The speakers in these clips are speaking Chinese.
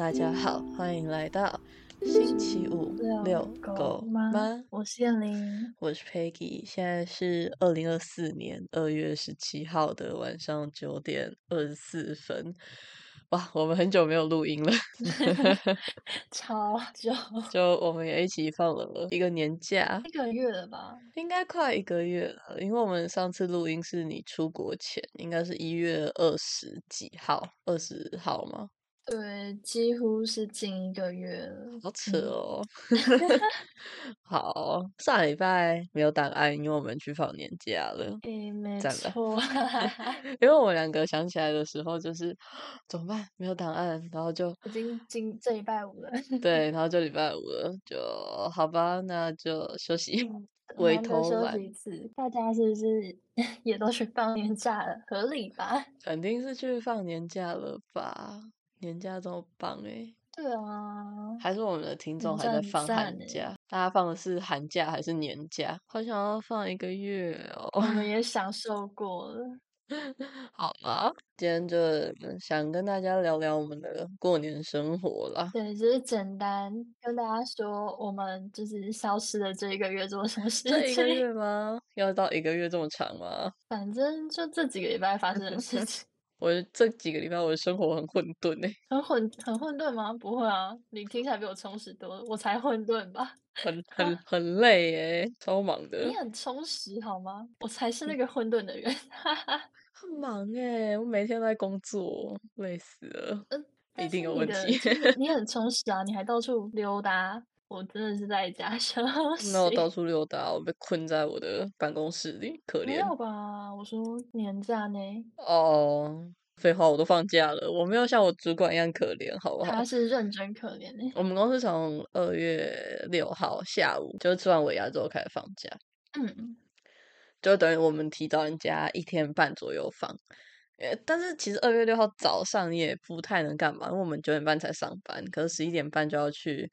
大家好，欢迎来到星期五遛狗吗？我是燕玲，我是 Peggy，现在是二零二四年二月十七号的晚上九点二十四分。哇，我们很久没有录音了，超久，就我们也一起放了一个年假，一个月了吧？应该快一个月了，因为我们上次录音是你出国前，应该是一月二十几号，二十号吗？对，几乎是近一个月了，好扯哦。好，上礼拜没有档案，因为我们去放年假了。诶，没错。因为我们两个想起来的时候，就是怎么办？没有档案，然后就已经今这礼拜五了。对，然后就礼拜五了，就好吧，那就休息，回头休息一次。大家是不是也都去放年假了？合理吧？肯定是去放年假了吧。年假这么棒哎！对啊，还是我们的听众还在放寒假？大家放的是寒假还是年假？好想要放一个月哦！我们也 享受过了。好吧，今天就想跟大家聊聊我们的过年生活啦。对，就是简单跟大家说，我们就是消失的这一个月做什么事情？这一个月吗？要到一个月这么长吗？反正就这几个礼拜发生的事情。我这几个礼拜我的生活很混沌呢，很混很混沌吗？不会啊，你听起来比我充实多了，我才混沌吧？很很很累诶，超忙的。你很充实好吗？我才是那个混沌的人，很忙诶，我每天都在工作，累死了。嗯，一定有问题。你很充实啊，你还到处溜达。我真的是在家休息。那我到处溜达，我被困在我的办公室里，可怜。没有吧？我说年假呢。哦，废话，我都放假了，我没有像我主管一样可怜，好不好？他是认真可怜呢。我们公司从二月六号下午就吃完尾牙之后开始放假。嗯。就等于我们提早人家一天半左右放。但是其实二月六号早上也不太能干嘛，因为我们九点半才上班，可是十一点半就要去。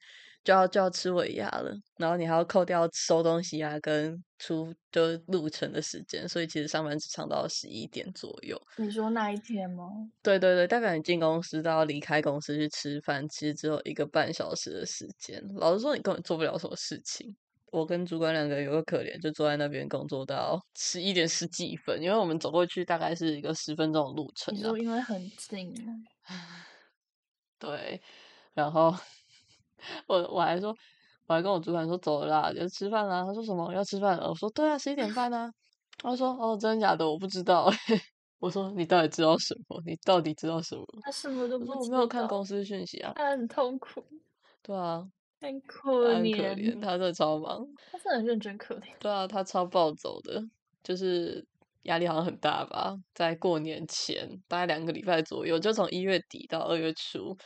就要就要吃尾牙了，然后你还要扣掉收东西啊，跟出就路程的时间，所以其实上班只长到十一点左右。你说那一天吗？对对对，代表你进公司到离开公司去吃饭，其实只有一个半小时的时间。老实说，你根本做不了什么事情。我跟主管两个有个可怜，就坐在那边工作到十一点十几分，因为我们走过去大概是一个十分钟的路程。你说因为很近。对，然后。我我还说，我还跟我主管说走了啦，就吃饭啦。他说什么要吃饭了？我说对啊，十一点半啊。他说哦，真的假的？我不知道。我说你到底知道什么？你到底知道什么？他什么都不知道。我没有看公司讯息啊。他很痛苦。对啊，很可怜。他真的超忙。他是很认真可怜。对啊，他超暴走的，就是压力好像很大吧。在过年前大概两个礼拜左右，就从一月底到二月初。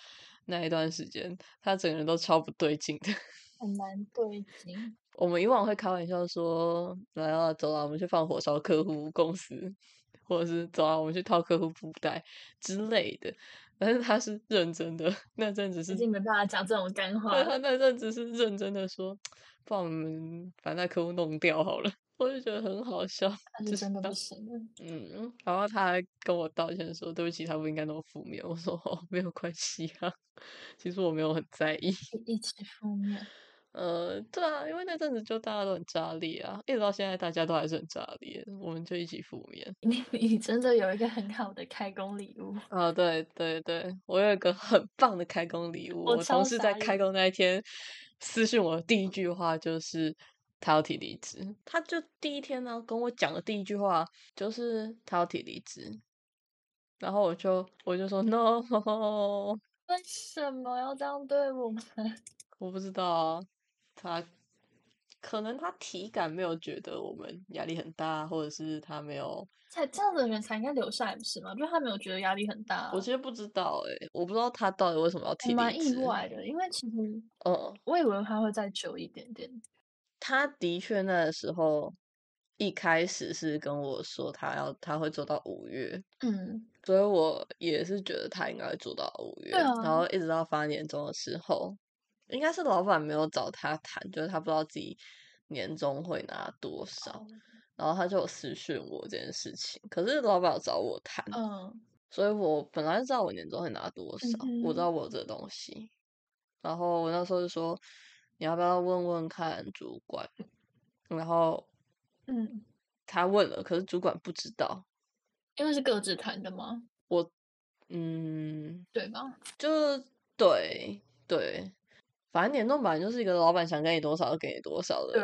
那一段时间，他整个人都超不对劲的，很难对劲。我们以往会开玩笑说：“来啊，走啊，我们去放火烧客户公司，或者是走啊，我们去套客户布袋之类的。”但是他是认真的，那阵子是，已经没办法讲这种干话。对他那阵子是认真的说：“把我们把那客户弄掉好了。”我就觉得很好笑，就是真的不行。嗯，然后他还跟我道歉说：“对不起，他不应该那么负面。”我说：“哦，没有关系啊，其实我没有很在意。”一起负面。呃，对啊，因为那阵子就大家都很炸裂啊，一直到现在大家都还是很炸裂，我们就一起负面。你 你真的有一个很好的开工礼物啊！对对对，我有一个很棒的开工礼物。我同事在开工那一天私信我的第一句话就是。他要提离职，他就第一天呢跟我讲的第一句话就是他要提离职，然后我就我就说 no，为什么要这样对我们？我不知道啊，他可能他体感没有觉得我们压力很大，或者是他没有，才这样的人才应该留下来不是吗？就他没有觉得压力很大。我其实不知道哎，我不知道他到底为什么要提离职。蛮意外的，因为其实嗯，我以为他会再久一点点。他的确那时候一开始是跟我说他要他会做到五月，嗯，所以我也是觉得他应该会做到五月，然后一直到发年终的时候，应该是老板没有找他谈，就是他不知道自己年终会拿多少，然后他就私讯我这件事情，可是老板找我谈，嗯，所以我本来知道我年终会拿多少，我知道我有这东西。然后我那时候就说，你要不要问问看主管？然后，嗯，他问了，可是主管不知道，因为是各自谈的吗？我，嗯，对吧？就对对，反正年终本来就是一个老板想给你多少就给你多少的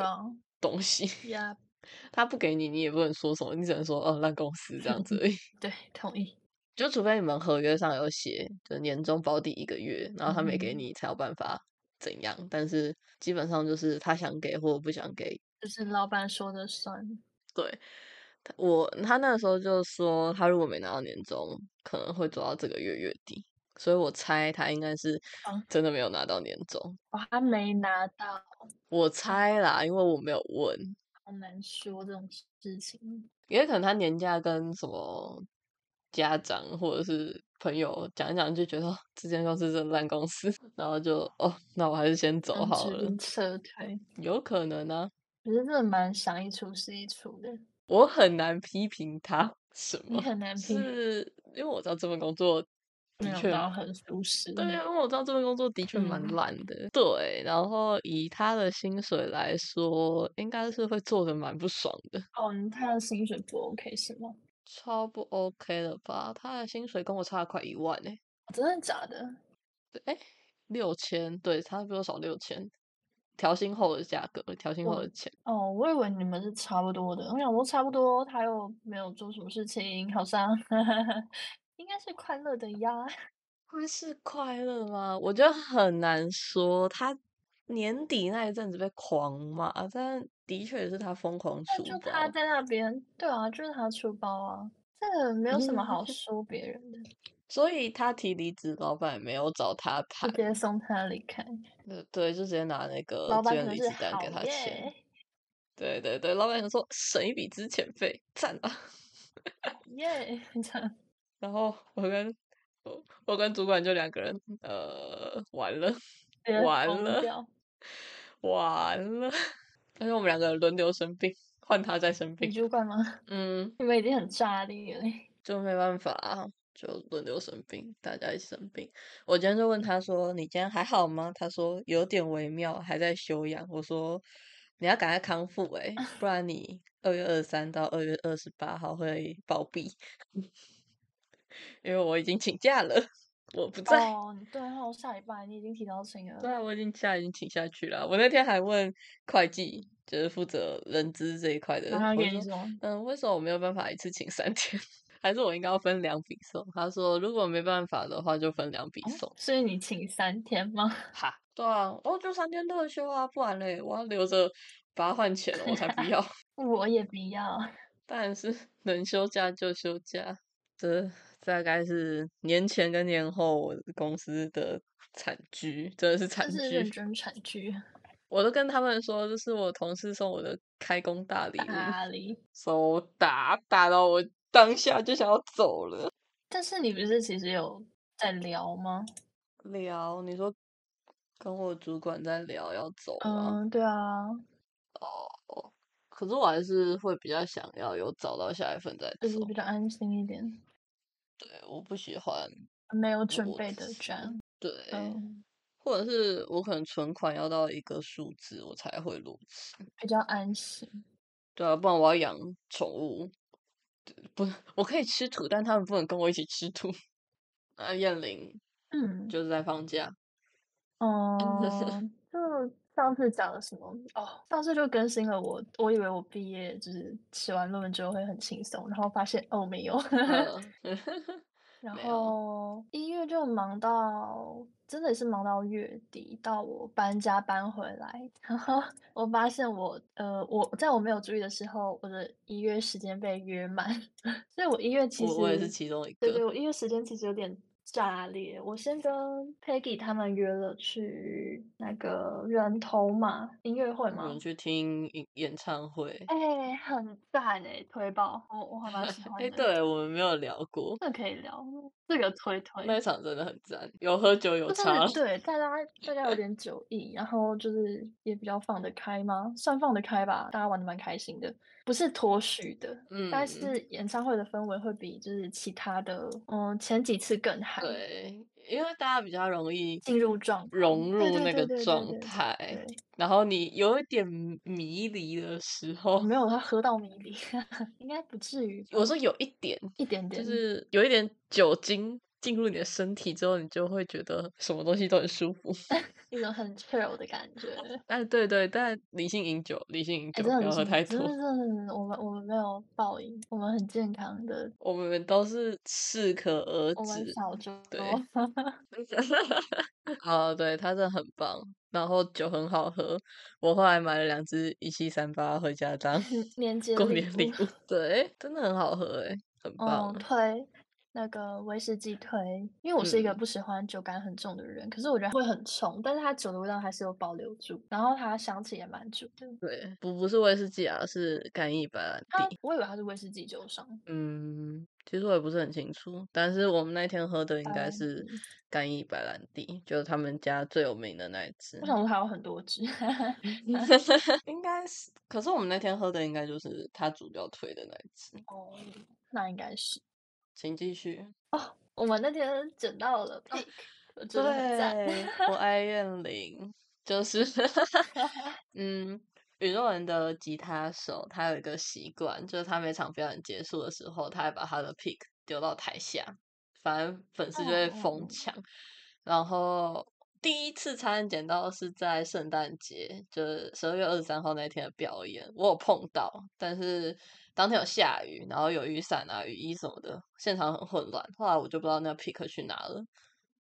东西。呀，他不给你，你也不能说什么，你只能说哦，烂公司这样子而已。对，同意。就除非你们合约上有写，就年终保底一个月，然后他没给你才有办法怎样。但是基本上就是他想给或不想给，就是老板说的算。对，我他那时候就说，他如果没拿到年终，可能会走到这个月月底。所以我猜他应该是真的没有拿到年终。哦，他没拿到。我猜啦，因为我没有问。好难说这种事情。因为可能他年假跟什么。家长或者是朋友讲一讲，就觉得这间公司是烂公司，然后就哦，那我还是先走好了，撤退，有可能呢。可是真的蛮想一出是一出的，我很难批评他什么，你很难批，是。因为我知道这份工作的确很舒适，对啊，因为我知道这份工作的。确蛮烂的，对，然后以他的薪水来说，应该是会做的蛮不爽的。哦，他的薪水不 OK 是吗？超不 OK 了吧？他的薪水跟我差了快一万呢，真的假的？对，哎，六千，对，他比我少六千，调薪后的价格，调薪后的钱。哦，我以为你们是差不多的，我想说差不多，他又没有做什么事情，好像 应该是快乐的呀。会是快乐吗？我觉得很难说。他年底那一阵子被狂骂，但。的确也是他疯狂出包，就他在那边，对啊，就是他出包啊，这个没有什么好说别人的。所以他提离职，老板也没有找他谈，直接送他离开。对对，就直接拿那个老板离职单给他签。对对对，老板就说省一笔资遣费，赞啊！耶，赞。然后我跟我我跟主管就两个人，呃，完了，完了，完了。但是我们两个人轮流生病，换他再生病。你主管吗？嗯，你们已经很炸裂了。就没办法，就轮流生病，大家一起生病。我今天就问他说：“你今天还好吗？”他说：“有点微妙，还在休养。”我说：“你要赶快康复哎，不然你二月二十三到二月二十八号会暴毙，因为我已经请假了。”我不在哦，对，然后下礼拜你已经提到请了。对啊，我已经下已经请下去了。我那天还问会计，就是负责人资这一块的，他跟你说，嗯，为什么我没有办法一次请三天？还是我应该要分两笔送？他说，如果没办法的话，就分两笔送。所以你请三天吗？哈，对啊，哦，就三天特休啊，不然嘞，我要留着把它换钱了，我才不要。我也不要。当然是能休假就休假，这。大概是年前跟年后公司的惨剧，真的是惨剧，认真惨剧。我都跟他们说，这是我同事送我的开工大礼物，手打打到我当下就想要走了。但是你不是其实有在聊吗？聊，你说跟我主管在聊要走吗？嗯，对啊。哦，可是我还是会比较想要有找到下一份再走，就是比较安心一点。对，我不喜欢没有准备的这样。对，或者是我可能存款要到一个数字，我才会裸辞，比较安心。对啊，不然我要养宠物，不，我可以吃土，但他们不能跟我一起吃土。啊，燕玲，嗯，就是在放假。哦，就上次讲了什么？哦，上次就更新了我，我以为我毕业就是写完论文之后会很轻松，然后发现哦 没有，然后一月就忙到真的是忙到月底，到我搬家搬回来，然后我发现我呃我在我没有注意的时候，我的一月时间被约满，所以我一月其实我也是其中一个，对对，我一月时间其实有点。炸裂！我先跟 Peggy 他们约了去那个人头马音乐会嘛，去听演演唱会。哎，很赞哎，推爆！我我还蛮喜欢的。哎，对我们没有聊过，那可以聊这个推推。那场真的很赞，有喝酒有茶。对，大家大家有点酒意，然后就是也比较放得开吗？算放得开吧，大家玩的蛮开心的。不是脱序的，嗯，但是演唱会的氛围会比就是其他的，嗯，前几次更嗨。对，因为大家比较容易进入状融入那个状态，然后你有一点迷离的时候，没有他喝到迷离，应该不至于。我说有一点，一点点，就是有一点酒精。进入你的身体之后，你就会觉得什么东西都很舒服，一种很 chill 的感觉。哎，对对，但理性饮酒，理性饮酒不要喝太多。真的，我们我们没有暴饮，我们很健康的。我们都是适可而止。我们少酌。对。哦，对，他真的很棒，然后酒很好喝。我后来买了两支一七三八回家当 年节过年礼物。对，真的很好喝，哎，很棒。推。那个威士忌推，因为我是一个不喜欢酒感很重的人，可是我觉得会很冲，但是它酒的味道还是有保留住，然后它香气也蛮足的。对，不不是威士忌啊，是干邑白兰地。我以为它是威士忌酒商。嗯，其实我也不是很清楚，但是我们那天喝的应该是干邑白兰地，就是他们家最有名的那一支。我想说还有很多支，应该是，可是我们那天喝的应该就是他主要推的那一支。哦，那应该是。请继续哦。我们那天捡到了 pick，对，我 爱怨灵，就是 嗯，宇宙人的吉他手，他有一个习惯，就是他每场表演结束的时候，他会把他的 pick 丢到台下，反正粉丝就会疯抢。然后第一次参演捡到是在圣诞节，就是十二月二十三号那天的表演，我有碰到，但是。当天有下雨，然后有雨伞啊、雨衣什么的，现场很混乱。后来我就不知道那个 pick 去哪了，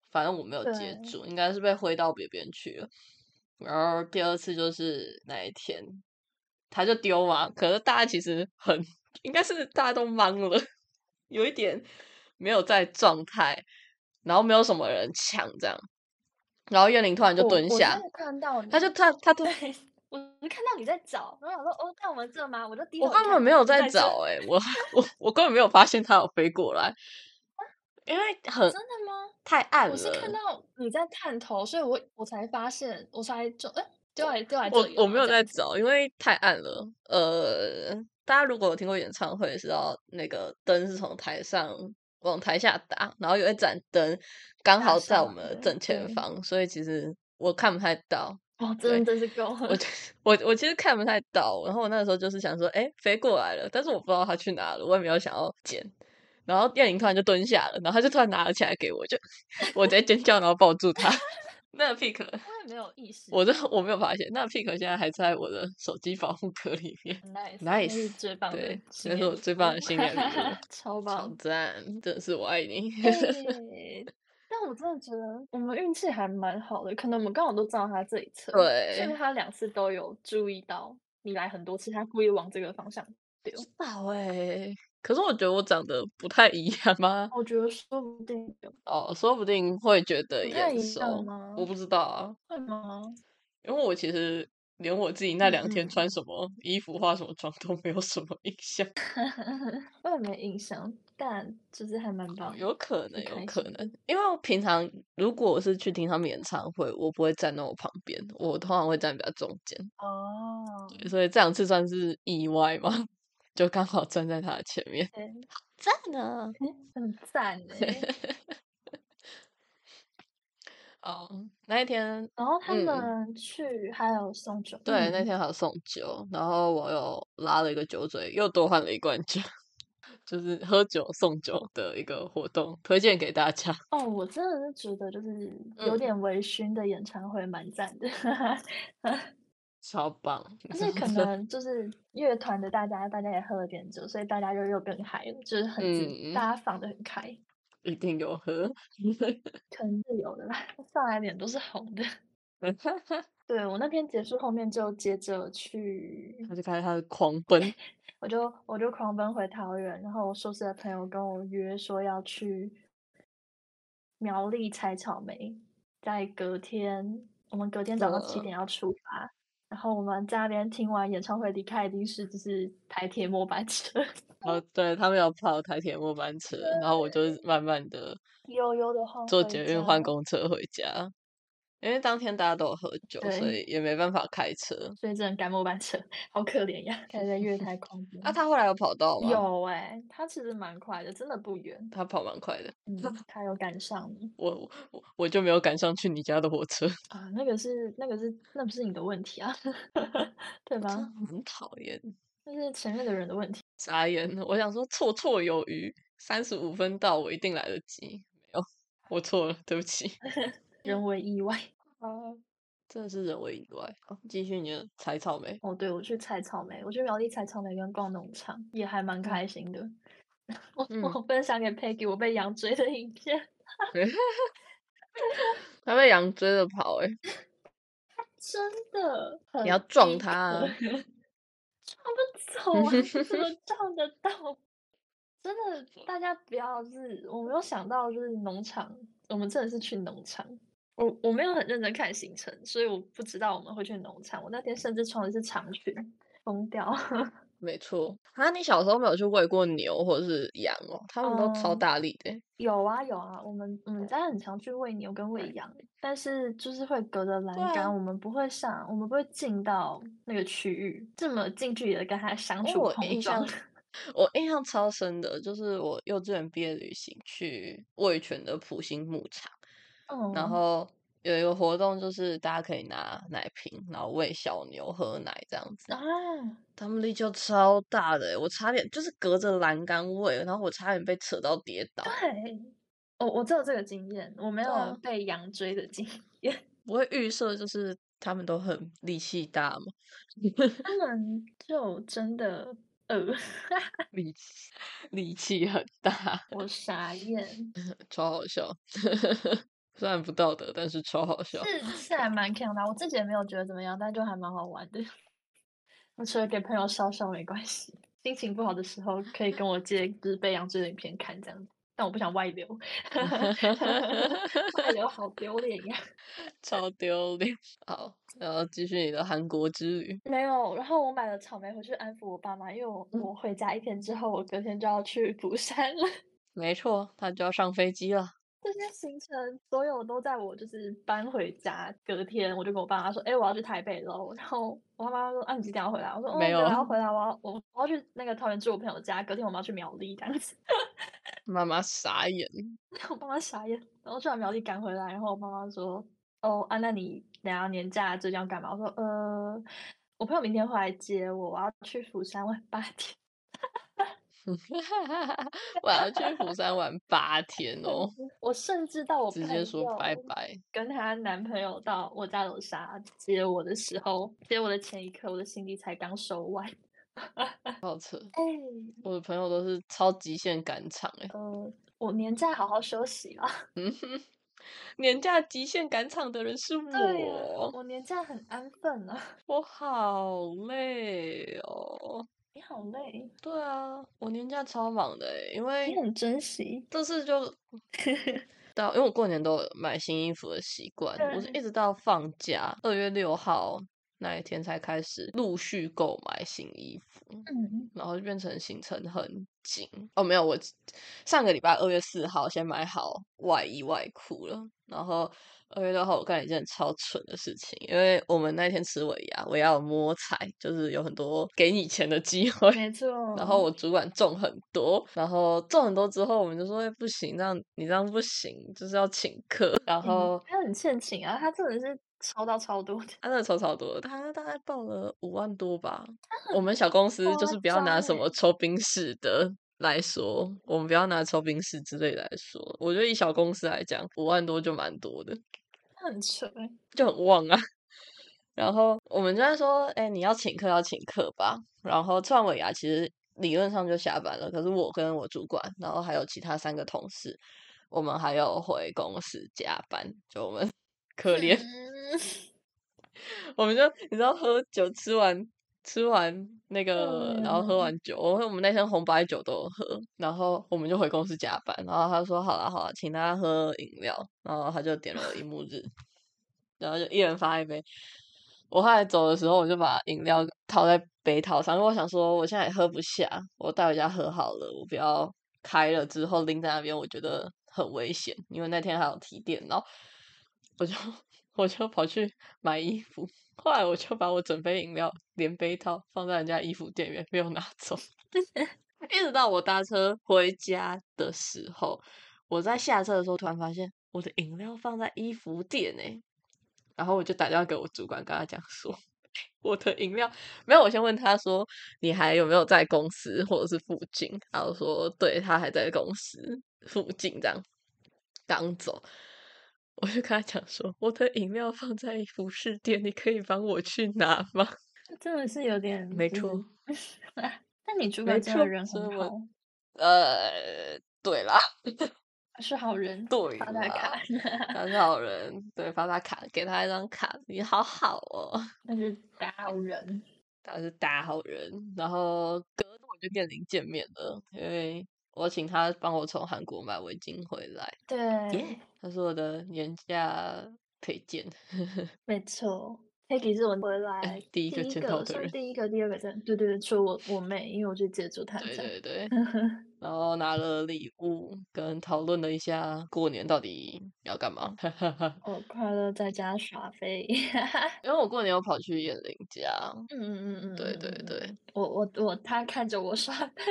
反正我没有接住，应该是被挥到别边去了。然后第二次就是那一天，他就丢嘛，可是大家其实很，应该是大家都懵了，有一点没有在状态，然后没有什么人抢这样。然后燕玲突然就蹲下，看到他就他他 对。我是看到你在找，然后想说哦，在我们这吗？我就低头。我根本没有在找，哎，我我我根本没有发现它有飞过来，因为很真的吗？太暗了。我是看到你在探头，所以我我才发现，我才就哎丢来丢来我我没有在找，因为太暗了。呃，大家如果有听过演唱会，知道那个灯是从台上往台下打，然后有一盏灯刚好在我们的正前方，所以其实我看不太到。哦，真的真是够！我我我其实看不太到，然后我那个时候就是想说，哎，飞过来了，但是我不知道它去哪了，我也没有想要捡。然后燕玲突然就蹲下了，然后他就突然拿了起来给我，就 我直接尖叫，然后抱住他。那个 pick 我也没有意识，我这我没有发现，那个 pick 现在还在我的手机保护壳里面。nice，最棒的，对，那是我最棒的新年礼物，超棒，超赞，真的是我爱你。但我真的觉得我们运气还蛮好的，可能我们刚好都知道他这一侧，对，所以他两次都有注意到你来很多次，他故意往这个方向丢。知道哎，可是我觉得我长得不太一样吗？我觉得说不定哦，说不定会觉得眼熟吗？我不知道啊，会吗？因为我其实。连我自己那两天穿什么衣服、化什么妆都没有什么印象，我也没印象，但就是还蛮棒。有可能，有可能，因为我平常如果我是去听他们演唱会，我不会站在我旁边，我通常会站比较中间。哦，所以这两次算是意外嘛，就刚好站在他的前面，赞呢，很赞。哎。哦，那一天，然后他们去还有送酒，对，那天还有送酒，然后我又拉了一个酒嘴，又多换了一罐酒，就是喝酒送酒的一个活动，推荐给大家。哦，我真的是觉得就是 有点微醺的演唱会蛮赞的，超棒。就是可能就是乐团的大家，大家也喝了点酒，所以大家就又更嗨了，就是很大家放的很开。一定有喝，可能是有的啦。上来脸都是红的。对我那天结束后面就接着去，他就开始他的狂奔。我就我就狂奔回桃园，然后我宿舍的朋友跟我约说要去苗栗采草莓，在隔天，我们隔天早上七点要出发，然后我们在那边听完演唱会离开，一定是就是台铁末班车。哦，对他们要跑台铁末班 车，然后我就慢慢的悠悠的坐捷运换公车回家。因为当天大家都有喝酒，所以也没办法开车，所以只能赶末班车，好可怜呀！开在月台空边。啊，他后来有跑到吗？有哎，他其实蛮快的，真的不远。他跑蛮快的，嗯，他有赶上你。我我我就没有赶上去你家的火车啊，那个是那个是那不是你的问题啊，对吧？很讨厌，那是前面的人的问题。傻眼，我想说绰绰有余，三十五分到，我一定来得及。没有，我错了，对不起。人为意外啊，真的是人为意外。继续你的采草莓哦，对我去采草莓，我去苗栗采草莓跟逛农场也还蛮开心的。我我分享给 Peggy 我被羊追的影片，他被羊追着跑哎，真的，你要撞他，撞不走啊，怎么撞得到？真的，大家不要是，我没有想到就是农场，我们真的是去农场。我我没有很认真看行程，所以我不知道我们会去农场。我那天甚至穿的是长裙，疯掉。没错，啊，你小时候没有去喂过牛或者是羊哦？他们都超大力的。有啊有啊，我们我们家很常去喂牛跟喂羊，但是就是会隔着栏杆，我们不会上，我们不会进到那个区域，这么近距离的跟他相处碰撞。我印象超深的，就是我幼稚园毕业旅行去味全的普星牧场。然后有一个活动，就是大家可以拿奶瓶，然后喂小牛喝奶这样子。啊，他们力就超大的，我差点就是隔着栏杆喂，然后我差点被扯到跌倒。对，我我只有这个经验，我没有被羊追的经验。不会预设就是他们都很力气大吗？他们 就真的呃，力气力气很大，我傻眼，超好笑。虽然不道德，但是超好笑。是 是还蛮看的，我自己也没有觉得怎么样，但就还蛮好玩的。我除了给朋友笑笑没关系，心情不好的时候可以跟我借就是被羊追的影片看这样子。但我不想外流，外流好丢脸呀，超丢脸。好，然后继续你的韩国之旅。没有，然后我买了草莓回去安抚我爸妈，因为我我回家一天之后，我隔天就要去釜山了。没错，他就要上飞机了。这些行程所有都在我就是搬回家隔天，我就跟我爸妈说：“哎，我要去台北喽。”然后我爸妈说：“啊，你几点要回来？”我说：“没有，我要回来，我要我我要去那个桃园住我朋友家。隔天我们要去苗栗这样子。”妈妈傻眼，我爸妈傻眼，然后去完苗栗赶回来，然后我妈妈说：“哦，啊，那你两下年假这样干嘛？”我说：“呃，我朋友明天会来接我，我要去釜山玩八天。” 我要去釜山玩八天哦！我甚至到我直接说拜拜，跟她男朋友到我家楼下接我的时候，接我的前一刻，我的行李才刚收完，好扯！哎，我的朋友都是超极限赶场哎。呃，我年假好好休息了。嗯哼，年假极限赶场的人是我。我年假很安分啊。我好累哦。你好累，对啊，我年假超忙的因为你很珍惜，这次就 到，因为我过年都有买新衣服的习惯，我是一直到放假二月六号那一天才开始陆续购买新衣服，嗯，然后就变成行程很紧哦，没有，我上个礼拜二月四号先买好外衣外裤了，然后。二月六号，我干了一件超蠢的事情，因为我们那天吃尾牙，尾牙有摸彩，就是有很多给你钱的机会，没错。然后我主管中很多，然后中很多之后，我们就说不行，这样你这样不行，就是要请客。然后他很欠请啊，他真的是抽到超多的，他真的抽超多，他大概报了五万多吧。我们小公司就是不要拿什么抽冰室的。来说，我们不要拿抽冰室之类来说，我觉得以小公司来讲，五万多就蛮多的。很扯，就很旺啊。然后我们就在说，哎，你要请客要请客吧。然后吃完尾牙，其实理论上就下班了。可是我跟我主管，然后还有其他三个同事，我们还要回公司加班。就我们可怜，我们就你知道，喝酒吃完。吃完那个，然后喝完酒，我我们那天红白酒都有喝，然后我们就回公司加班。然后他说：“好了好了，请大家喝饮料。”然后他就点了一幕日，然后就一人发一杯。我后来走的时候，我就把饮料套在杯套上，因为我想说我现在也喝不下，我带回家喝好了，我不要开了之后拎在那边，我觉得很危险。因为那天还有提电脑，我就 我就跑去买衣服。后来我就把我整杯饮料连杯套放在人家衣服店里面，没有拿走。一直到我搭车回家的时候，我在下车的时候突然发现我的饮料放在衣服店哎，然后我就打电话给我主管，跟他讲说 我的饮料没有。我先问他说你还有没有在公司或者是附近？然后说对他还在公司附近这样刚走。我就跟他讲说我的饮料放在服饰店，你可以帮我去拿吗？真的是有点没错。那你主管真的人很好，呃，对啦，是 好人，对，发他卡，他是好人，对，发他卡，给他一张卡，你好好哦，那是大好人，他是大好人，然后隔天我就跟林见面了，因为我请他帮我从韩国买围巾回来，对，他是我的年假配件，没错。Peggy 是我回来 第一个见到的人，第一个、第二个见，对对对，除了我我妹，因为我就接住她。对对对，然后拿了礼物，跟讨论了一下过年到底要干嘛。我快乐在家耍飞，因为我过年有跑去燕玲家。嗯嗯嗯嗯，对对对，我我我，他看着我耍飞，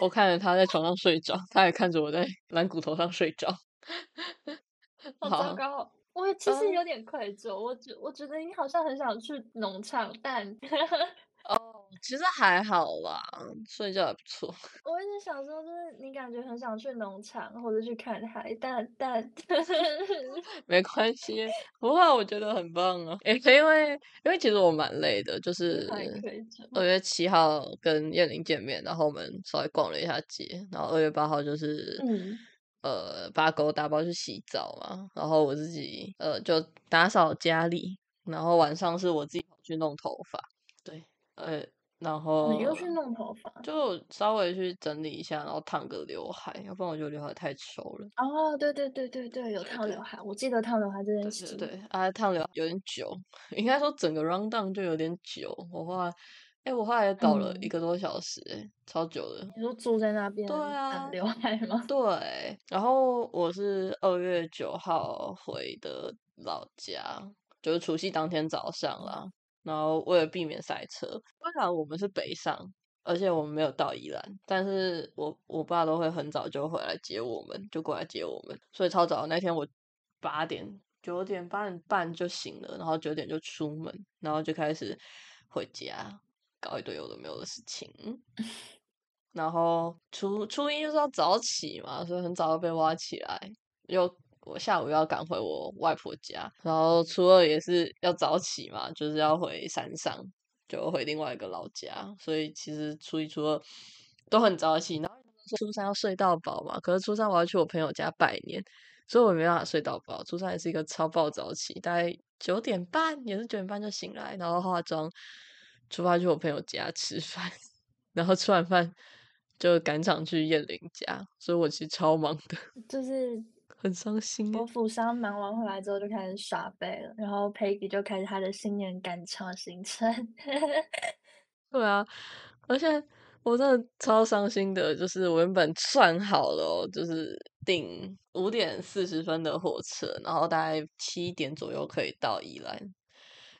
我看着他在床上睡着，他也看着我在蓝骨头上睡着。好糟糕。我其实有点愧疚，我觉我觉得你好像很想去农场，但哦，其实还好啦，睡觉也不错。我一直想说，就是你感觉很想去农场或者去看海，但但 没关系，不过我觉得很棒啊。因为因为其实我蛮累的，就 是二月七号跟燕玲见面，然后我们稍微逛了一下街，然后二月八号就是嗯。呃，把狗打包去洗澡嘛，然后我自己呃就打扫家里，然后晚上是我自己跑去弄头发，对，呃，然后你又去弄头发，就稍微去整理一下，然后烫个刘海，要不然我觉得刘海太丑了。哦，对对对对对，有烫刘海，我记得烫刘海这件事。对，啊，烫刘海有点久，应该说整个 round down 就有点久，我话。哎，我后来搞了一个多小时，哎，超久的。你说住在那边，对啊，刘海吗？对。然后我是二月九号回的老家，就是除夕当天早上啦。然后为了避免塞车，虽然我们是北上，而且我们没有到宜兰，但是我我爸都会很早就回来接我们，就过来接我们。所以超早那天我八点、九点、八点半就醒了，然后九点就出门，然后就开始回家。搞一堆有的没有的事情，然后初初一就是要早起嘛，所以很早就被挖起来。又我下午要赶回我外婆家，然后初二也是要早起嘛，就是要回山上，就回另外一个老家。所以其实初一初二都很早起。然后初三要睡到饱嘛，可是初三我要去我朋友家拜年，所以我没办法睡到饱。初三也是一个超暴早起，大概九点半也是九点半就醒来，然后化妆。出发去我朋友家吃饭，然后吃完饭就赶场去燕玲家，所以我其实超忙的，就是很伤心。我釜山忙完回来之后就开始耍背了，然后 Peggy 就开始他的新年赶场行程。对啊，而且我真的超伤心的，就是我原本算好了，就是订五点四十分的火车，然后大概七点左右可以到宜兰。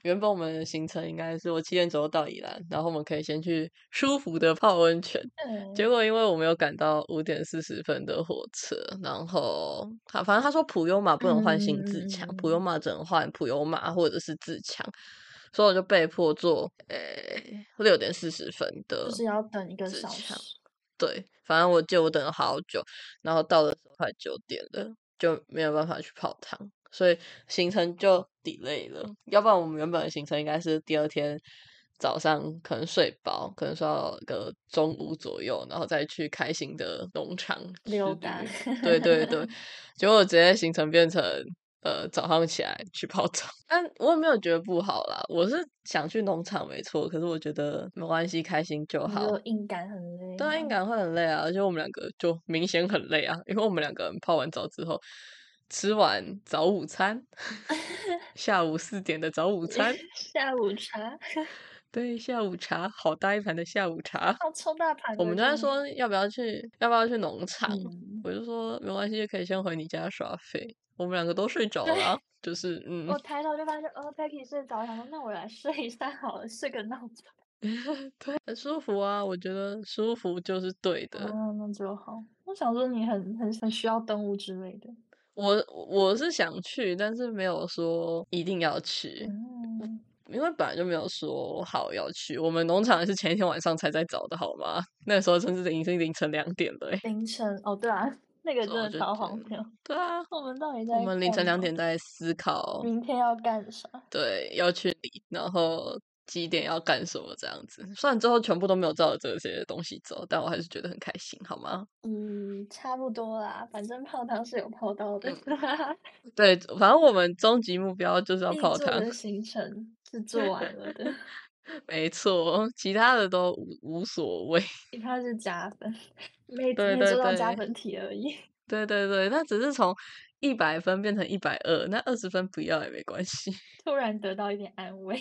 原本我们的行程应该是我七点左右到宜兰，然后我们可以先去舒服的泡温泉。结果因为我没有赶到五点四十分的火车，然后他反正他说普悠玛不能换新自强，普悠玛只能换普悠玛或者是自强，所以我就被迫坐诶六点四十分的，就是要等一个小时。对，反正我记得我等了好久，然后到的时候快九点了，就没有办法去泡汤。所以行程就 delay 了，要不然我们原本的行程应该是第二天早上可能睡饱，可能睡到个中午左右，然后再去开心的农场溜达。对对对，结果直接行程变成呃早上起来去泡澡，但我也没有觉得不好啦，我是想去农场没错，可是我觉得没关系，开心就好。硬感很累，对，硬感会很累啊，而且我们两个就明显很累啊，因为我们两个人泡完澡之后。吃完早午餐，下午四点的早午餐，下午茶，对，下午茶，好大一盘的下午茶，好超大盘。我们刚才说要不要去，要不要去农场，我就说没关系，可以先回你家耍废。我们两个都睡着了，就是嗯。我抬头就发现哦，Peggy 睡着，想说那我来睡一下好了，睡个闹钟。对，很舒服啊，我觉得舒服就是对的。嗯，那就好。我想说你很很很需要动物之类的。我我是想去，但是没有说一定要去。嗯。因为本来就没有说好要去，我们农场是前一天晚上才在找的，好吗？那时候甚至已经凌晨两点了。凌晨哦，对啊，那个真的超荒谬。对啊，我们到底在？我们凌晨两点在思考明天要干啥？对，要去理，然后几点要干什么这样子。虽然之后全部都没有照着这些东西走，但我还是觉得很开心，好吗？嗯，差不多啦，反正泡汤是有泡到的。对，反正我们终极目标就是要泡汤。的行程。是做完了的，没错，其他的都无无所谓。其他是加分，没没做到加分题而已。对对对，那只是从一百分变成一百二，那二十分不要也没关系。突然得到一点安慰。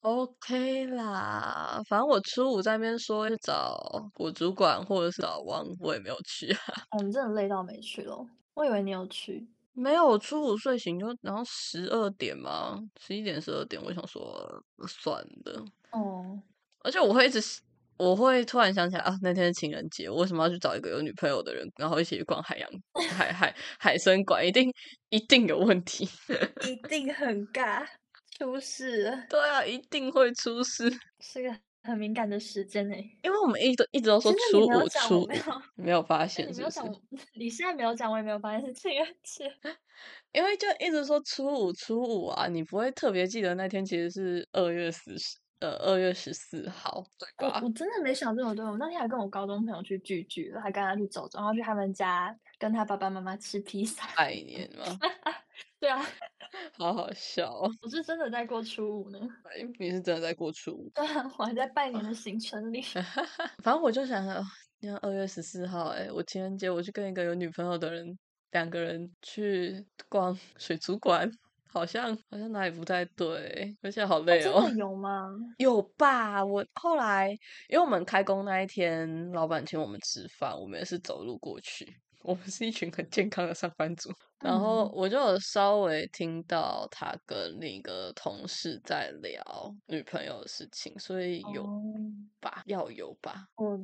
OK 啦，反正我初五在那边说找我主管或者是老王，我也没有去啊。我们真的累到没去咯，我以为你有去。没有，我初五睡醒就然后十二点嘛，十一点十二点，我想说算了。哦，而且我会一直，我会突然想起来啊，那天是情人节，我为什么要去找一个有女朋友的人，然后一起去逛海洋海海海参馆？一定一定有问题，一定很尬，出事了。对啊，一定会出事。是个。很敏感的时间呢，因为我们一直一直都说初五初，没有发现，你没有讲，你现在没有讲，我也没有发现是情人节，因为就一直说初五初五啊，你不会特别记得那天其实是二月十四，呃，二月十四号，对吧？我真的没想这么多，我那天还跟我高中朋友去聚聚了，还跟他去走走，然后去他们家跟他爸爸妈妈吃披萨，拜年嘛，对啊。好好笑！我是真的在过初五呢。你是真的在过初五？对啊，我还在拜年的 行程里。反正我就想着，你看二月十四号，哎，我情人节我去跟一个有女朋友的人，两个人去逛水族馆，好像好像哪里不太对，而且好累哦。真的有吗？有吧。我后来，因为我们开工那一天，老板请我们吃饭，我们也是走路过去。我们是一群很健康的上班族，然后我就有稍微听到他跟另一个同事在聊女朋友的事情，所以有吧，要有吧。我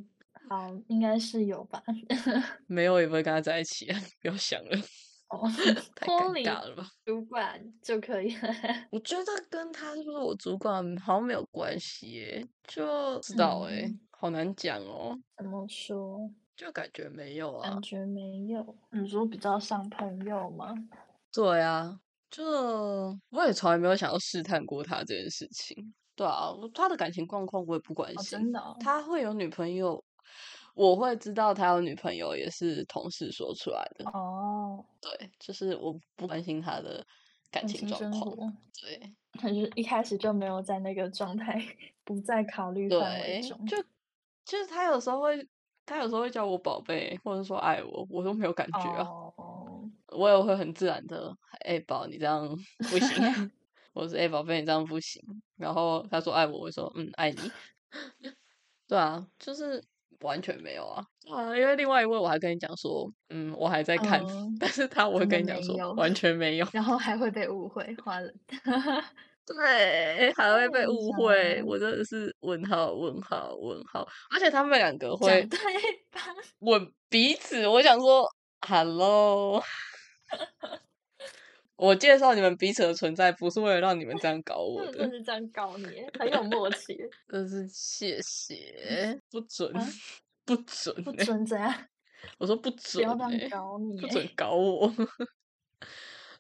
好，应该是有吧。没有也不会跟他在一起啊，不要想了。哦，太尴尬了吧？主管就可以。我觉得跟他是不是我主管好像没有关系耶，就知道哎，好难讲哦。怎么说？就感觉没有啊，感觉没有。你说比较像朋友吗？对啊，就我也从来没有想要试探过他这件事情。对啊，他的感情状况我也不关心。真的，他会有女朋友，我会知道他有女朋友，也是同事说出来的。哦，对，就是我不关心他的感情状况。对，他是一开始就没有在那个状态，不在考虑范围中。就就是他有时候会。他有时候会叫我宝贝，或者说爱我，我都没有感觉啊。我也会很自然的，哎宝，你这样不行。我说哎宝贝，你这样不行。然后他说爱我，我说嗯爱你。对啊，就是完全没有啊啊！因为另外一位我还跟你讲说，嗯，我还在看，但是他我会跟你讲说完全没有，然后还会被误会，花了。对，还会被误会，我真的是问号问号问号，而且他们两个会吻彼此。我想说，Hello，我介绍你们彼此的存在，不是为了让你们这样搞我的，是这样搞你，很有默契。真是谢谢，不准，不准，不准怎样？我说不准，不要这样搞你，不准搞我。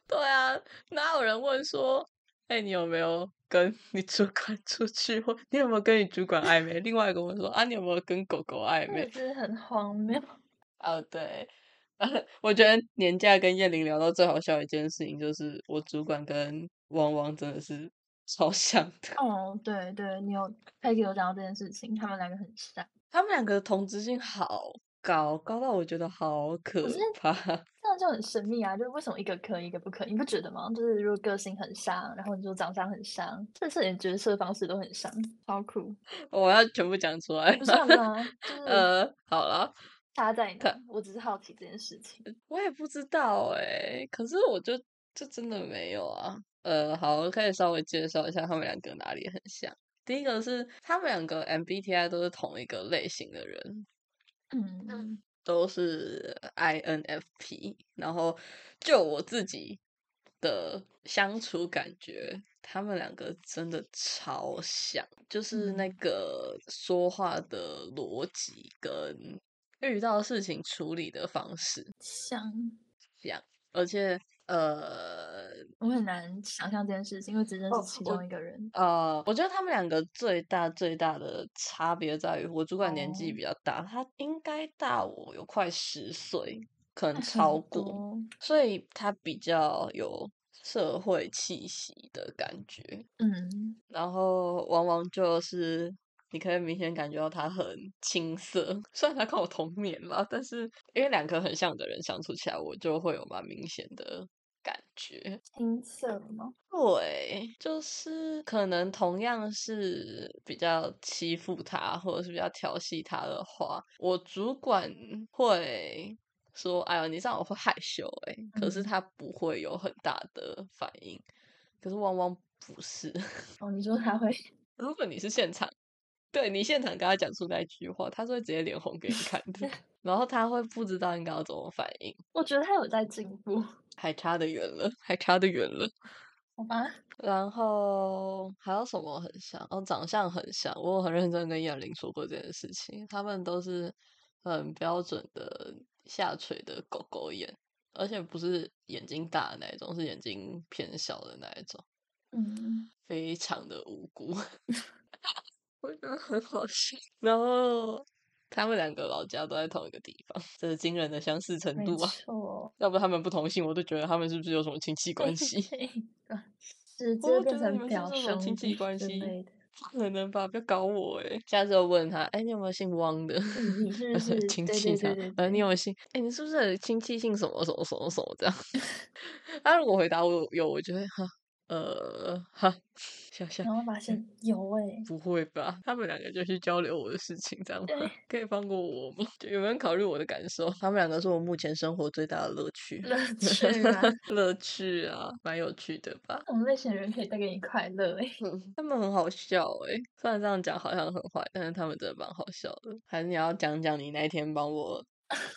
对啊，哪有人问说？哎，你有没有跟你主管出去？或你有没有跟你主管暧昧？另外一个问说啊，你有没有跟狗狗暧昧？真的很荒谬。哦，对，我觉得年假跟叶玲聊到最好笑的一件事情，就是我主管跟汪汪真的是超像的。哦，对对，你有佩奇有讲到这件事情，他们两个很像。他们两个同质性好。高高到我觉得好可怕，这样就很神秘啊！就是为什么一个可以，一个不可以？你不觉得吗？就是如果个性很像，然后你说长相很像，甚至连角色方式都很像，超酷！我要全部讲出来，不是吗？呃，好了，差在哪？我只是好奇这件事情。我也不知道哎，可是我就就真的没有啊。呃，好，我可以稍微介绍一下他们两个哪里很像。第一个是他们两个 MBTI 都是同一个类型的人，嗯，都是 INFP。然后就我自己的相处感觉，他们两个真的超像，就是那个说话的逻辑跟遇到事情处理的方式像像，而且。呃，我很难想象这件事情，因为只认识其中一个人。呃，我觉得他们两个最大最大的差别在于，我主管年纪比较大，他应该大我有快十岁，可能超过，所以他比较有社会气息的感觉。嗯，然后往往就是。你可以明显感觉到他很青涩，虽然他跟我同年嘛，但是因为两个很像的人相处起来，我就会有蛮明显的感觉。青涩吗？对，就是可能同样是比较欺负他，或者是比较调戏他的话，我主管会说：“哎呦，你这样我会害羞。”哎，可是他不会有很大的反应。可是汪汪不是哦，你说他会？如果你是现场。对你现场跟他讲出那句话，他是会直接脸红给你看的，然后他会不知道应该要怎么反应。我觉得他有在进步，还差得远了，还差得远了。好吧。然后还有什么很像？哦，长相很像。我很认真跟燕玲说过这件事情，他们都是很标准的下垂的狗狗眼，而且不是眼睛大的那一种，是眼睛偏小的那一种。嗯，非常的无辜。我觉得很好笑，然后他们两个老家都在同一个地方，这是惊人的相似程度啊！要不他们不同姓，我都觉得他们是不是有什么亲戚关系？直接变成表兄亲戚关系，不可能吧？不要搞我哎！下次我问他，哎，你有没有姓汪的？你是不 是亲戚？呃，你有没有姓？哎，你是不是亲戚姓什么什么什么什么这样？他如果回答我有，我觉得哈。呃，哈，想想，然后发现有哎，不会吧？他们两个就去交流我的事情，这样吗？可以放过我吗？有没有考虑我的感受？他们两个是我目前生活最大的乐趣，乐趣啊，乐趣啊，蛮有趣的吧？我们类型人可以带给你快乐哎，他们很好笑哎，虽然这样讲好像很坏，但是他们真的蛮好笑的。还是你要讲讲你那天帮我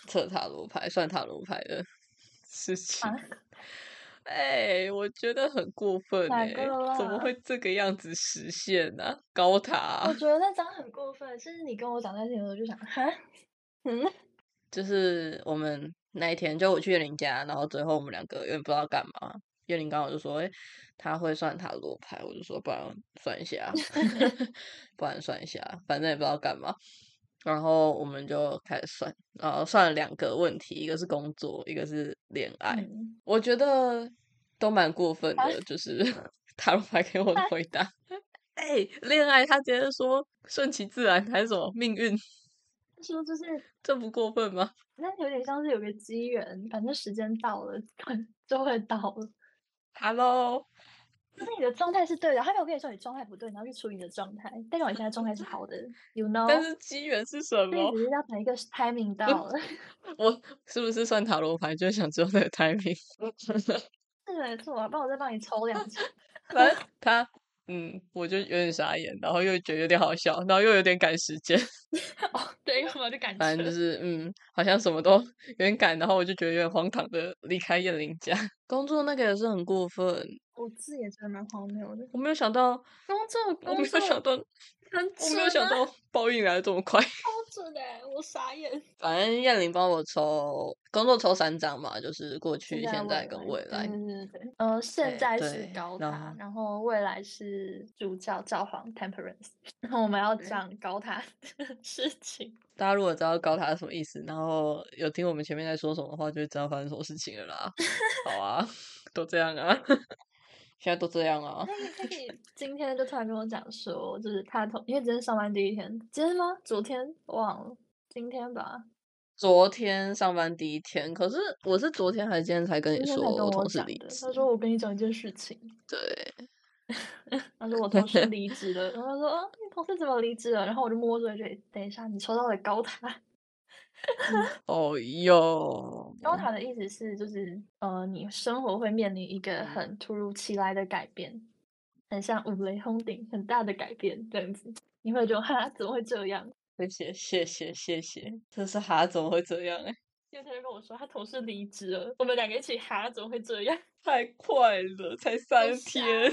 测塔罗牌、算塔罗牌的事情？哎，我觉得很过分哎，怎么会这个样子实现呢？高塔，我觉得那张很过分。甚至你跟我讲那些的时候，就想，哈，嗯，就是我们那一天，就我去岳林家，然后最后我们两个有点不知道干嘛。岳林刚好就说，哎，他会算塔罗牌，我就说，不然算一下，不然算一下，反正也不知道干嘛。然后我们就开始算，然后算了两个问题，一个是工作，一个是恋爱。我觉得都蛮过分的，就是 塔罗牌给我的回答。哎，恋爱他直接说顺其自然还是什么命运？说就是这不过分吗？那有点像是有个机缘，反正时间到了 就会到了。Hello。那你的状态是对的，他没有跟你说你状态不对，然后去处理你的状态，代表你现在状态是好的，you know？但是机缘是什么？只是要等一个 timing 到了。我是不是算塔罗牌就想知道那个 timing？是没错啊，帮我再帮你抽两张。反正，他。嗯，我就有点傻眼，然后又觉得有点好笑，然后又有点赶时间。哦，对，干嘛就赶？反正就是嗯，好像什么都有点赶，然后我就觉得有点荒唐的离开燕玲家。工作那个也是很过分，我自己也觉得蛮荒谬的。我没有想到 工作，我没有想到。我没有想到报应来的这么快，超准的，我傻眼。反正燕玲帮我抽工作抽三张嘛，就是过去、现在跟未来。对对对，呃，现在是高塔，然后未来是主教教皇 Temperance。然后我们要讲高塔的事情。大家如果知道高塔是什么意思，然后有听我们前面在说什么的话，就会知道发生什么事情了啦。好啊，都这样啊。现在都这样啊！可以，今天就突然跟我讲说，就是他同，因为今天上班第一天，今天吗？昨天忘了，今天吧。昨天上班第一天，可是我是昨天还是今天才跟你说我同事离职？他说我跟你讲一件事情。对，他说我同事离职了，然后他说啊，你同事怎么离职了？然后我就摸着嘴，等一下，你抽到了高塔。哦哟，高塔的意思是，就是呃，你生活会面临一个很突如其来的改变，很像五雷轰顶，很大的改变这样子，你会觉得哈，怎么会这样？谢谢谢谢谢谢，这是哈，怎么会这样？哎，因为他就跟我说，他同事离职了，我们两个一起哈，怎么会这样？太快了，才 三天，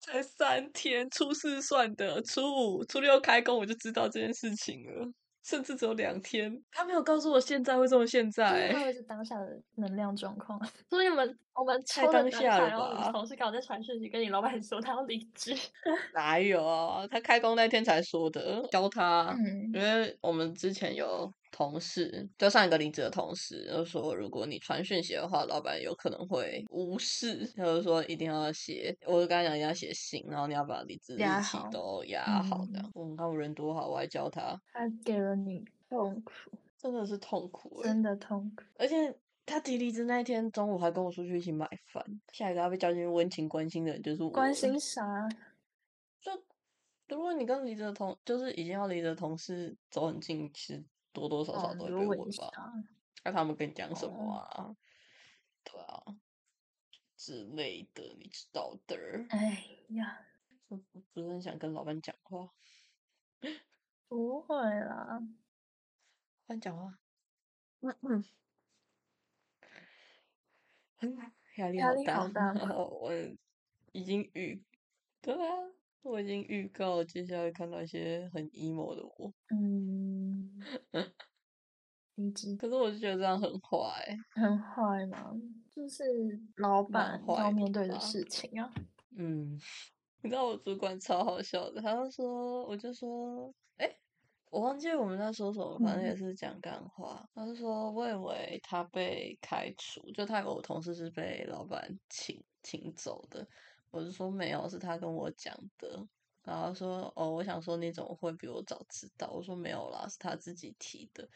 才三天，初四算的，初五、初六开工，我就知道这件事情了。甚至只有两天，他没有告诉我现在会这么现在，他会是当下的能量状况。所以我们我们太当下了吧？同事刚好在传讯息跟你老板说他要离职，哪有啊？他开工那天才说的，教他，因为我们之前有。同事就上一个离职的同事，就说如果你传讯息的话，老板有可能会无视，他就是说一定要写，我就跟他讲一定要写信，然后你要把离职日期都压好的。嗯，看我人多好，我还教他。他给了你痛苦，真的是痛苦，真的痛苦。而且他提离职那一天中午还跟我出去一起买饭。下一个要被叫进去温情关心的人就是我。关心啥？就如果你跟离职的同，就是已经要离职的同事走很近，其实。多多少少都会被问吧，那他们跟你讲什么啊？对啊，之类的，你知道的。哎呀，我不是很想跟老板讲话。不会啦，老板讲话。嗯嗯，压力好大。我已经预，对啊，我已经预告接下来看到一些很 emo 的我。嗯。离职，可是我就觉得这样很坏，很坏嘛，就是老板要面对的事情啊。嗯，你知道我主管超好笑的，他就说，我就说，哎，我忘记我们在说什么，反正也是讲干话。他就说，我以为他被开除，就他有我同事是被老板请请走的，我就说没有，是他跟我讲的。然后说，哦，我想说你怎么会比我早知道？我说没有啦，是他自己提的。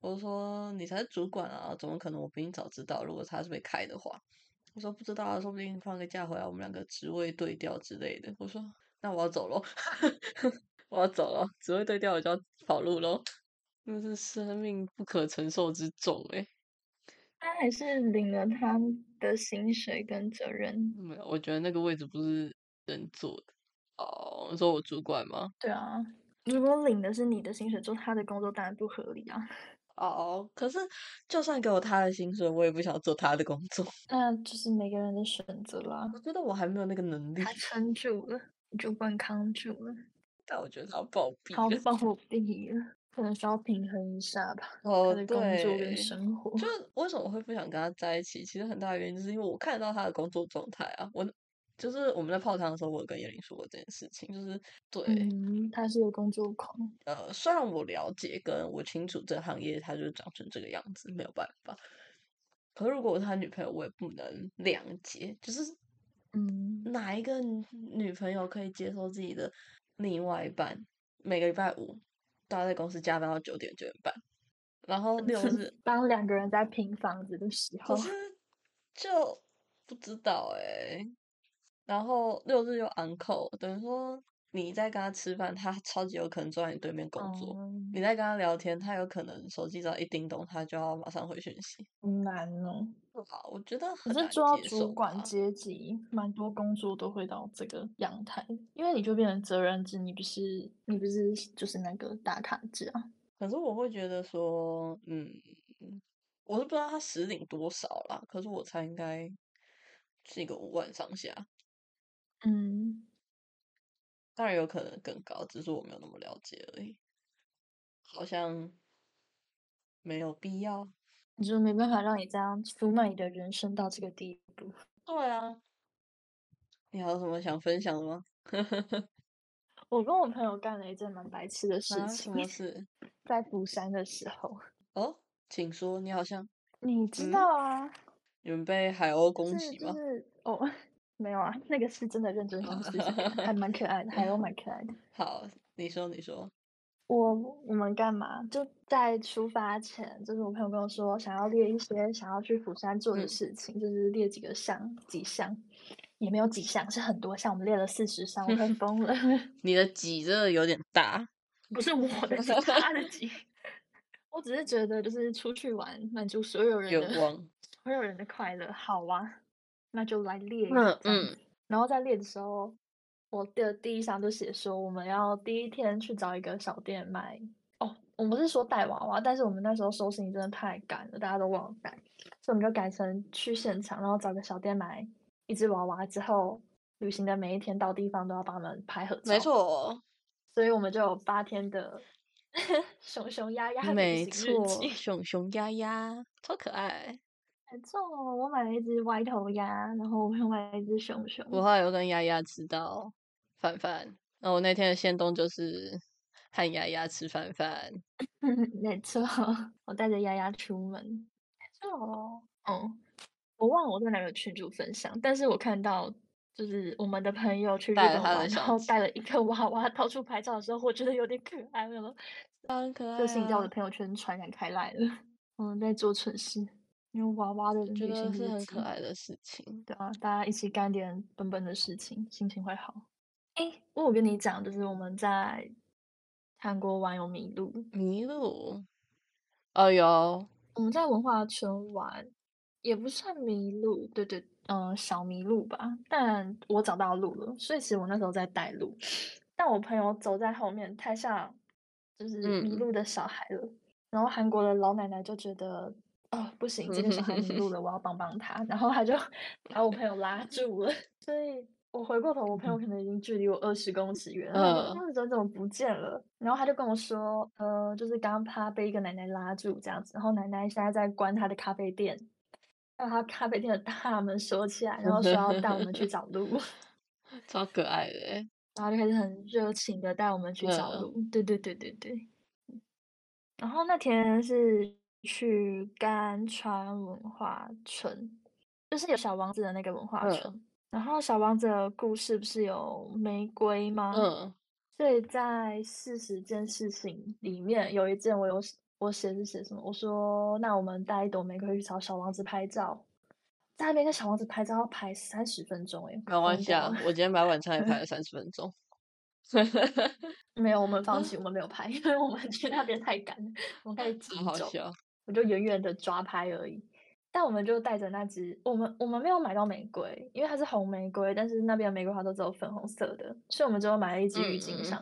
我说你才是主管啊，怎么可能我比你早知道？如果他是被开的话，我说不知道啊，说不定放个假回来，我们两个职位对调之类的。我说那我要走喽，我要走了，职位对调我就要跑路喽，那是生命不可承受之重哎。他还是领了他的薪水跟责任。没有，我觉得那个位置不是人做的。哦，你说我主管吗？对啊，如果领的是你的薪水，做他的工作当然不合理啊。哦，可是就算给我他的薪水，我也不想做他的工作。那就是每个人的选择啦。我觉得我还没有那个能力。他撑住了，主管扛住了。但我觉得他暴毙了。他暴毙了，可能需要平衡一下吧。哦，对。工作跟生活。就为什么会不想跟他在一起？其实很大原因就是因为我看到他的工作状态啊，我。就是我们在泡汤的时候，我有跟叶玲说过这件事情。就是对，他是个工作狂。呃，虽然我了解，跟我清楚这个行业，他就是长成这个样子，没有办法。可是如果我是他女朋友，我也不能谅解。就是，嗯，哪一个女朋友可以接受自己的另外一半每个礼拜五都要在公司加班到九点九点半，然后六 日当两个人在拼房子的时候，可是就不知道哎。然后六日又 uncle，等于说你在跟他吃饭，他超级有可能坐在你对面工作；你在跟他聊天，他有可能手机只要一叮咚，他就要马上回讯息。难哦，不好，我觉得可是做到主管阶级，蛮多工作都会到这个阳台，因为你就变成责任制，你不是你不是就是那个打卡制啊。可是我会觉得说，嗯，我都不知道他实领多少啦，可是我猜应该是一个五万上下。嗯，当然有可能更高，只是我没有那么了解而已。好像没有必要，你就没办法让你这样出卖你的人生到这个地步。对啊，你还有什么想分享的吗？我跟我朋友干了一件蛮白痴的事情。什么事？在釜山的时候。哦，请说。你好像你知道啊？你们被海鸥攻击吗？是哦。没有啊，那个是真的认真想吃，还蛮可爱的，还有蛮可爱的。好，你说你说，我我们干嘛？就在出发前，就是我朋友跟我说，想要列一些想要去釜山做的事情，就是列几个项，几项也没有几项，是很多项，我们列了四十项，我快疯了。你的几真的有点大，不是我的，是他的几。我只是觉得就是出去玩，满足所有人的所有人的快乐，好啊，那就来列一张。然后在列的时候，我的第一项就写说，我们要第一天去找一个小店买。哦，我们是说带娃娃，但是我们那时候收行李真的太赶了，大家都忘了带，所以我们就改成去现场，然后找个小店买一只娃娃。之后旅行的每一天到地方都要帮他们拍合照。没错，所以我们就有八天的。熊熊丫丫，没错，熊熊丫丫超可爱。没错，我买了一只歪头鸭，然后我又买了一只熊熊。我后来又跟丫丫吃到饭饭，那我那天的先动就是和丫丫吃饭饭。没错，我带着丫丫出门。没错，嗯，我忘了我在哪个群主分享，但是我看到。就是我们的朋友去日本玩，然后带了一个娃娃到处拍照的时候，我觉得有点可爱了，很可爱。个性在我的朋友圈传染开来了。我们在做蠢事，用娃娃的旅行是很可爱的事情。对啊，大家一起干点笨笨的事情，心情会好。哎，我跟你讲，就是我们在韩国玩有迷路，迷路。哦哟，我们在文化村玩，也不算迷路。对对。嗯，小迷路吧，但我找到路了，所以其实我那时候在带路，但我朋友走在后面，太像就是迷路的小孩了。然后韩国的老奶奶就觉得，哦，不行，这个小孩迷路了，我要帮帮他，然后他就 把我朋友拉住了。所以我回过头，我朋友可能已经距离我二十公尺远，了，他们怎么不见了？然后他就跟我说，呃，就是刚刚他被一个奶奶拉住这样子，然后奶奶现在在关他的咖啡店。让他咖啡店的大门锁起来，然后说要带我们去找路，超可爱的。然后就开始很热情的带我们去找路。对对对对对。然后那天是去甘川文化村，就是有小王子的那个文化村。然后小王子的故事不是有玫瑰吗？嗯。所以在四十件事情里面，有一件我有。我写是写什么？我说，那我们带一朵玫瑰去找小王子拍照，在那边跟小王子拍照要拍三十分钟，哎，开玩笑，我今天买晚餐也拍了三十分钟。没有，我们放弃，我们没有拍，因为我们去那边太赶，我们开始急走，我就远远的抓拍而已。但我们就带着那只，我们我们没有买到玫瑰，因为它是红玫瑰，但是那边的玫瑰花都只有粉红色的，所以我们最后买了一支郁金香。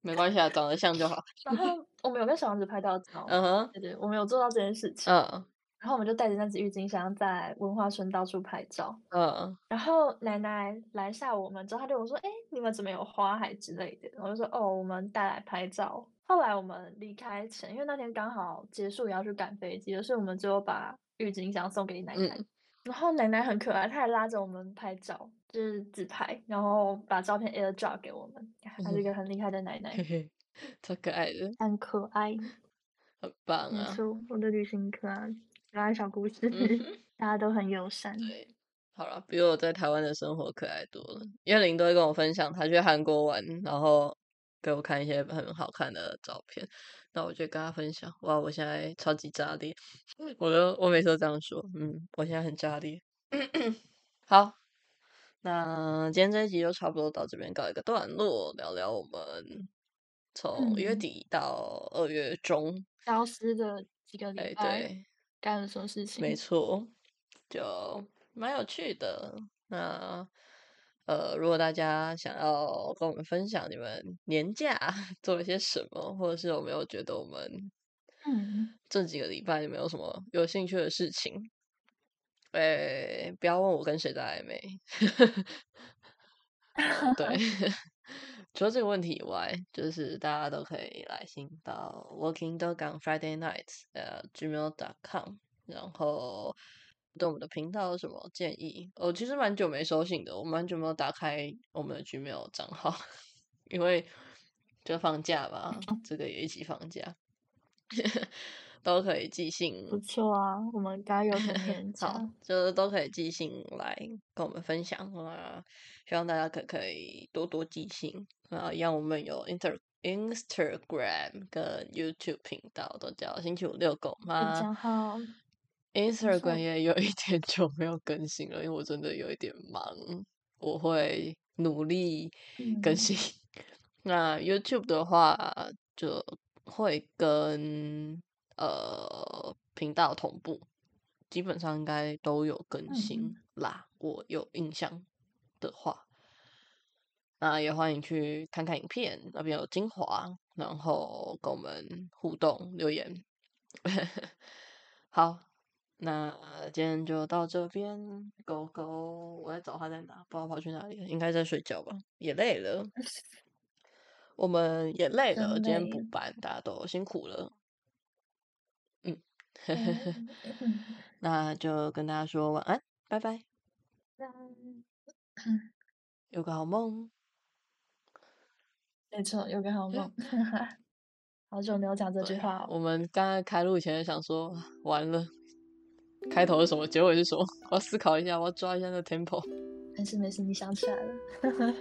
没关系啊，长得像就好。然后我们有跟小王子拍到照，嗯哼，对对，我们有做到这件事情。嗯，然后我们就带着那只郁金香在文化村到处拍照。嗯，然后奶奶拦下我们之后，她对我说：“哎，你们怎么有花海之类的？”我就说：“哦，我们带来拍照。”后来我们离开前，因为那天刚好结束也要去赶飞机，所以我们最后把郁金香送给奶奶。然后奶奶很可爱，她还拉着我们拍照，就是自拍，然后把照片 AirDrop 给我们。她是一个很厉害的奶奶，超可爱的，很可爱，很棒啊！没错，我的旅行可爱，可爱小故事，大家都很友善。对，好了，比我在台湾的生活可爱多了。叶玲都会跟我分享他去韩国玩，然后给我看一些很好看的照片。那我就跟他分享，哇，我现在超级炸裂，我都我每次都这样说，嗯，我现在很炸裂。好，那今天这一集就差不多到这边告一个段落，聊聊我们从月底到二月中消失的几个礼拜干了什么事情？没错，就蛮有趣的。那。呃，如果大家想要跟我们分享你们年假 做了些什么，或者是有没有觉得我们嗯这几个礼拜有没有什么有兴趣的事情，诶，不要问我跟谁在暧昧。对，除了这个问题以外，就是大家都可以来信到 Working Dog on Friday Nights 呃 gmail dot com，然后。对我们的频道有什么建议？我其实蛮久没收信的，我蛮久没有打开我们的 Gmail 账号，因为就放假吧，这个也一起放假，都可以寄信。不错啊，我们该有的年 好，就是都可以寄信来跟我们分享啊，希望大家可可以多多寄信啊，让我们有 Inter Instagram 跟 YouTube 频道，都叫星期五遛狗吗？Instagram 也有一点久没有更新了，因为我真的有一点忙，我会努力更新。那 YouTube 的话，就会跟呃频道同步，基本上应该都有更新啦。我有印象的话，那也欢迎去看看影片，那边有精华，然后跟我们互动留言。好，那今天就到这边。狗狗，我在找它在哪，不知道跑去哪里了，应该在睡觉吧，也累了。我们也累了，今天补班，大家都辛苦了。嗯，那就跟大家说晚安，拜拜。有个好梦。没错，有个好梦。好久没有讲这句话。我们刚刚开录前想说，完了，开头是什么，结尾是什么？我要思考一下，我要抓一下那 tempo。没事没事，你想起来了。